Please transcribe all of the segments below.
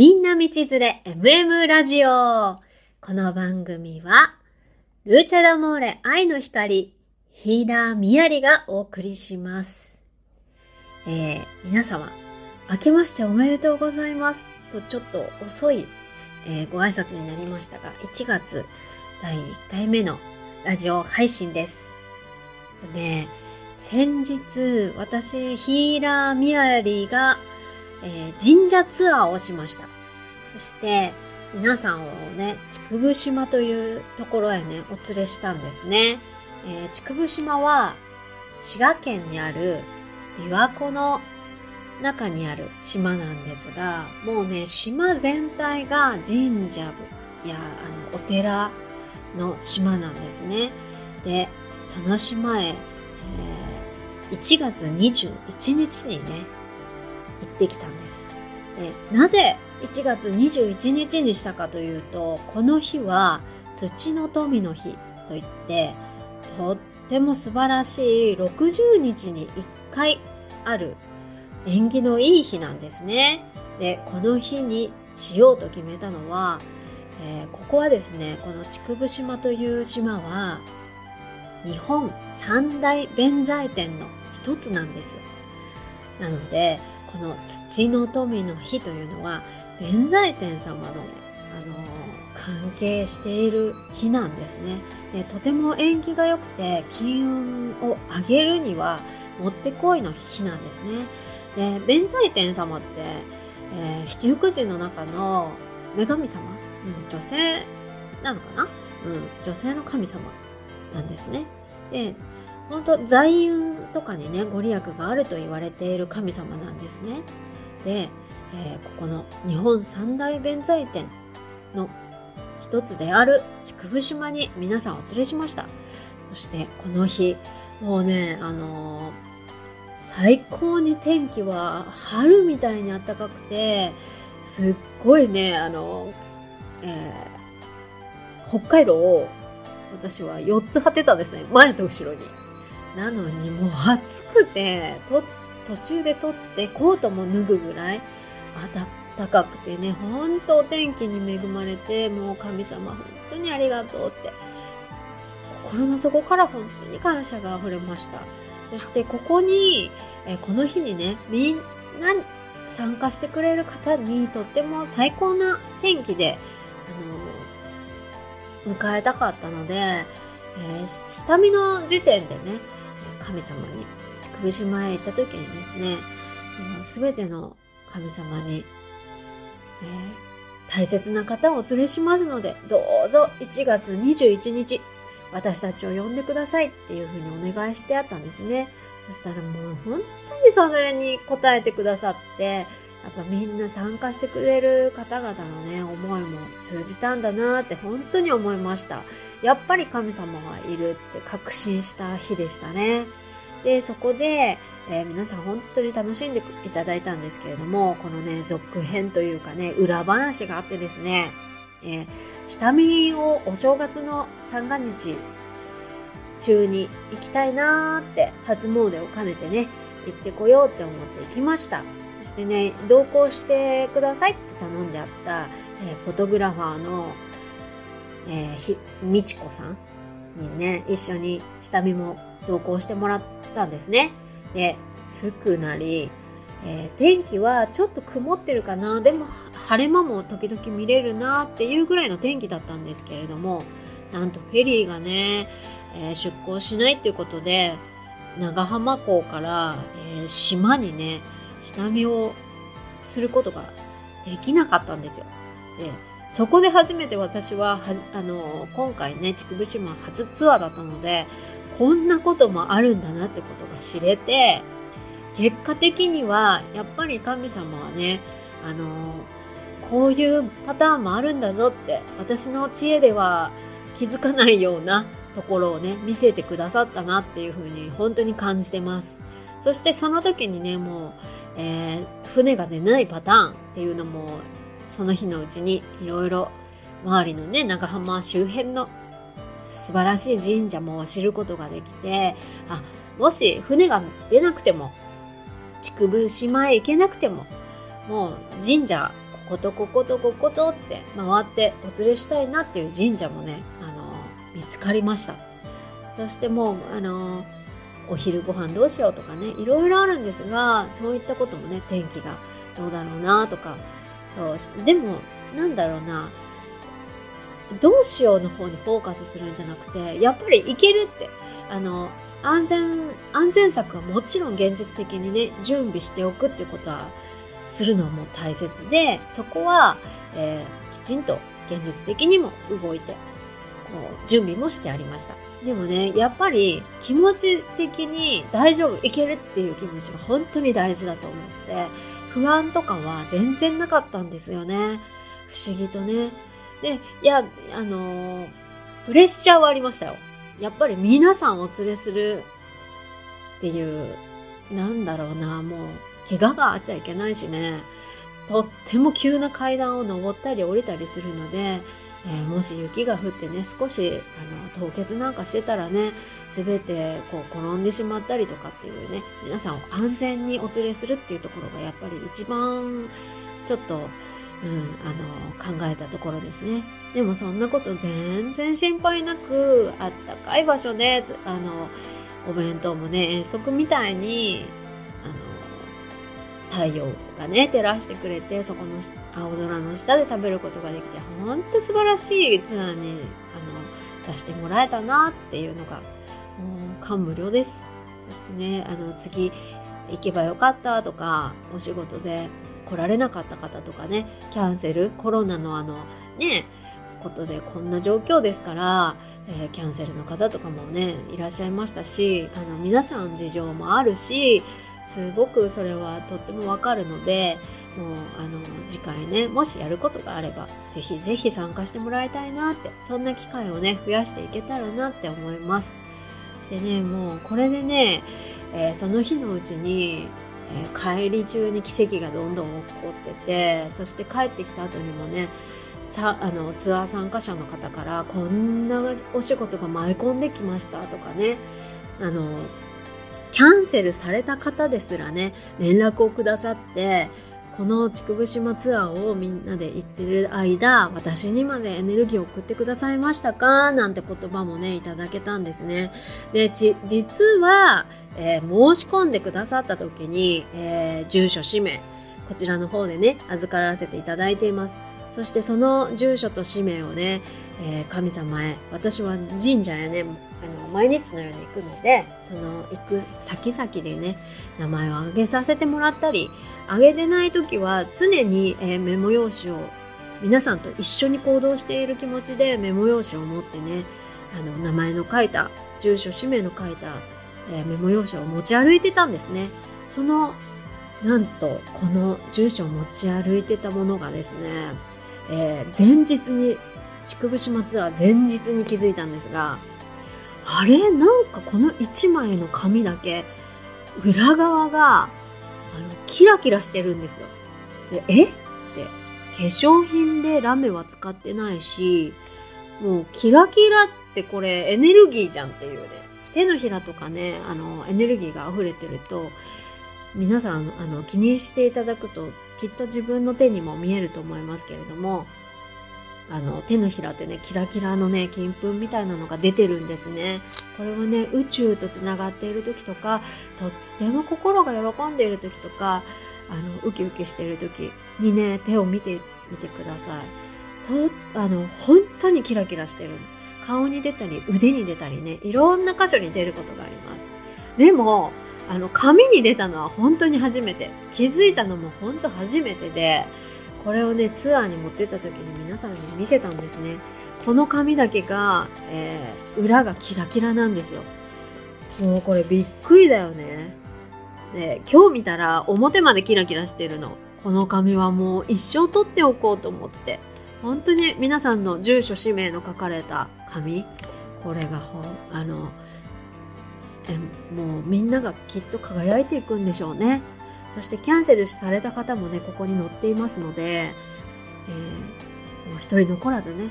みんな道連れ MM ラジオ。この番組は、ルーチャダモーレ愛の光、ヒーラーミヤリがお送りします。えー、皆様、明けましておめでとうございます。と、ちょっと遅い、えーご挨拶になりましたが、1月第1回目のラジオ配信です。ね、先日、私、ヒーラーミヤリが、えー神社ツアーをしました。そして、皆さんをね、竹生島というところへね、お連れしたんですね。えー、竹生島は、滋賀県にある琵琶湖の中にある島なんですが、もうね、島全体が神社やあのお寺の島なんですね。で、その島へ、えー1月21日にね、行ってきたんです。で、なぜ1月21日にしたかというと、この日は土の富の日といって、とっても素晴らしい60日に1回ある縁起のいい日なんですね。で、この日にしようと決めたのは、えーここはですね、この竹生島という島は、日本三大弁財天の一つなんですよ。なので、この土の富の日というのは、弁財天様の、あの関係している日なんですね。で、とても縁起が良くて、金運を上げるには、もってこいの日なんですね。で、弁財天様って、えー七福神の中の女神様、うん、女性なのかな？うん、女性の神様なんですね。で、本当財運とかにね、ご利益があると言われている神様なんですね。で、えーここの日本三大弁財天の一つである竹生島に皆さんお連れしました。そしてこの日、もうね、あのー最高に天気は春みたいに暖かくて、すっごいね、あのーえー北海道を私は4つ張ってたんですね。前と後ろに。なのにもう暑くて、と途中で取ってコートも脱ぐぐらい暖かくてね、本当お天気に恵まれて、もう神様本当にありがとうって、心の底から本当に感謝が溢れました。そしてここに、えこの日にね、みんな参加してくれる方にとっても最高な天気で、あの迎えたかったので、えー下見の時点でね、神様に、竹生島へ行った時にですね、すべての神様に、えー大切な方をお連れしますので、どうぞ1月21日、私たちを呼んでくださいっていうふうにお願いしてあったんですね。そしたらもう本当にそれに応えてくださって、やっぱみんな参加してくれる方々のね、思いも通じたんだなって本当に思いました。やっぱり神様がいるって確信した日でしたね。で、そこで、えー皆さん本当に楽しんでいただいたんですけれども、このね、続編というかね、裏話があってですね、えー下見をお正月の三が日中に行きたいなーって、初詣を兼ねてね、行ってこようって思って行きました。そしてね、同行してくださいって頼んであった、えーフォトグラファーの、えーひ、みちこさんにね、一緒に下見も同行してもらったんですね。で、つくなり、えー天気はちょっと曇ってるかな、でも晴れ間も時々見れるなっていうぐらいの天気だったんですけれども、なんとフェリーがね、えー出港しないっていうことで、長浜港から、えー島にね、下見をすることができなかったんですよ。で、そこで初めて私は、はあの、今回ね、竹生島初ツアーだったので、こんなこともあるんだなってことが知れて、結果的には、やっぱり神様はね、あの、こういうパターンもあるんだぞって、私の知恵では気づかないようなところをね、見せてくださったなっていうふうに本当に感じてます。そしてその時にね、もう、えー船が出ないパターンっていうのも、その日のうちにいろいろ周りのね、長浜周辺の素晴らしい神社も知ることができて、あ、もし船が出なくても、竹生島へ行けなくても、もう神社、ことこことこことって回ってお連れしたいなっていう神社もね、あの、見つかりました。そしてもう、あの、お昼ご飯どうしようとかね、いろいろあるんですが、そういったこともね、天気がどうだろうなとか、そうでも、なんだろうな、どうしようの方にフォーカスするんじゃなくて、やっぱりいけるって、あの、安全、安全策はもちろん現実的にね、準備しておくってことはするのも大切で、そこは、えー、きちんと現実的にも動いて、こう、準備もしてありました。でもね、やっぱり気持ち的に大丈夫、いけるっていう気持ちが本当に大事だと思って、不安とかは全然なかったんですよね。不思議とね。で、いや、あのー、プレッシャーはありましたよ。やっぱり皆さんお連れするっていう、なんだろうな、もう、怪我があっちゃいけないしね。とっても急な階段を登ったり降りたりするので、えー、もし雪が降ってね、少し、あの、凍結なんかしてたらね、すべて、こう、転んでしまったりとかっていうね、皆さんを安全にお連れするっていうところが、やっぱり一番、ちょっと、うん、あの、考えたところですね。でもそんなこと全然心配なく、あったかい場所で、あの、お弁当もね、遠足みたいにあの、太陽がね、照らしてくれて、そこの青空の下で食べることができて、ほんと素晴らしいツアーに、あの、させてもらえたなっていうのが、もう感無量です。そしてね、あの、次行けばよかったとか、お仕事で来られなかった方とかね、キャンセル、コロナのあの、ね、ことでこんな状況ですから、えー、キャンセルの方とかもね、いらっしゃいましたし、あの、皆さん事情もあるし、すごくそれはとってもわかるので、もう、あの、次回ね、もしやることがあれば、ぜひぜひ参加してもらいたいなって、そんな機会をね、増やしていけたらなって思います。そしてね、もう、これでね、えー、その日のうちに、えー、帰り中に奇跡がどんどん起こってて、そして帰ってきた後にもね、さあのツアー参加者の方からこんなお仕事が舞い込んできましたとかねあのキャンセルされた方ですらね、連絡をくださって、この筑部島ツアーをみんなで行ってる間、私にまでエネルギーを送ってくださいましたか？なんて言葉もね、いただけたんですね。で、ち、実は、えー、申し込んでくださった時に、えー、住所、氏名、こちらの方でね、預からせていただいています。そしてその住所と氏名をね、えー、神様へ、私は神社へね、あの毎日のように行くので、その行く先々でね、名前を挙げさせてもらったり、挙げてない時は常に、えー、メモ用紙を皆さんと一緒に行動している気持ちでメモ用紙を持ってね、あの、名前の書いた、住所、氏名の書いた、えー、メモ用紙を持ち歩いてたんですね。その、なんと、この住所を持ち歩いてたものがですね、えー、前日に、筑部島ツアー前日に気づいたんですが、あれ？なんかこの1枚の紙だけ、裏側が、あの、キラキラしてるんですよ。で、え？って、化粧品でラメは使ってないし、もうキラキラってこれエネルギーじゃんっていうね。手のひらとかね、あの、エネルギーが溢れてると、皆さん、あの、気にしていただくと、きっと自分の手にも見えると思いますけれども、あの、手のひらってね、キラキラのね、金粉みたいなのが出てるんですね。これはね、宇宙と繋がっている時とか、とっても心が喜んでいる時とか、あの、ウキウキしている時にね、手を見てみてください。と、あの、本当にキラキラしてる。顔に出たり、腕に出たりね、いろんな箇所に出ることがあります。でも、あの、紙に出たのは本当に初めて。気づいたのも本当初めてで、これをね、ツアーに持ってった時に皆さんに見せたんですね。この紙だけが、えー、裏がキラキラなんですよ。もうこれびっくりだよね。で、今日見たら表までキラキラしてるの。この紙はもう一生取っておこうと思って。本当に皆さんの住所、氏名の書かれた紙。これがほ、あの、えもうみんながきっと輝いていくんでしょうね。そしてキャンセルされた方もね、ここに載っていますので、えー、もう一人残らずね、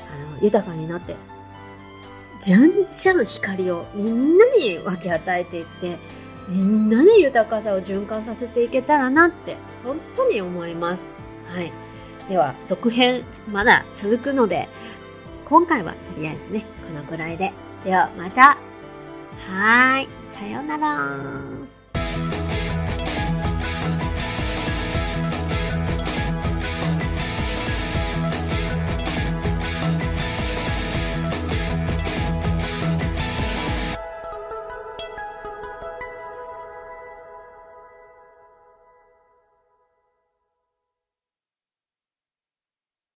あの、豊かになって、じゃんじゃん光をみんなに分け与えていって、みんなで豊かさを循環させていけたらなって、本当に思います。はい。では、続編、まだ続くので、今回はとりあえずね、このくらいで。では、また。はーい。さようなら。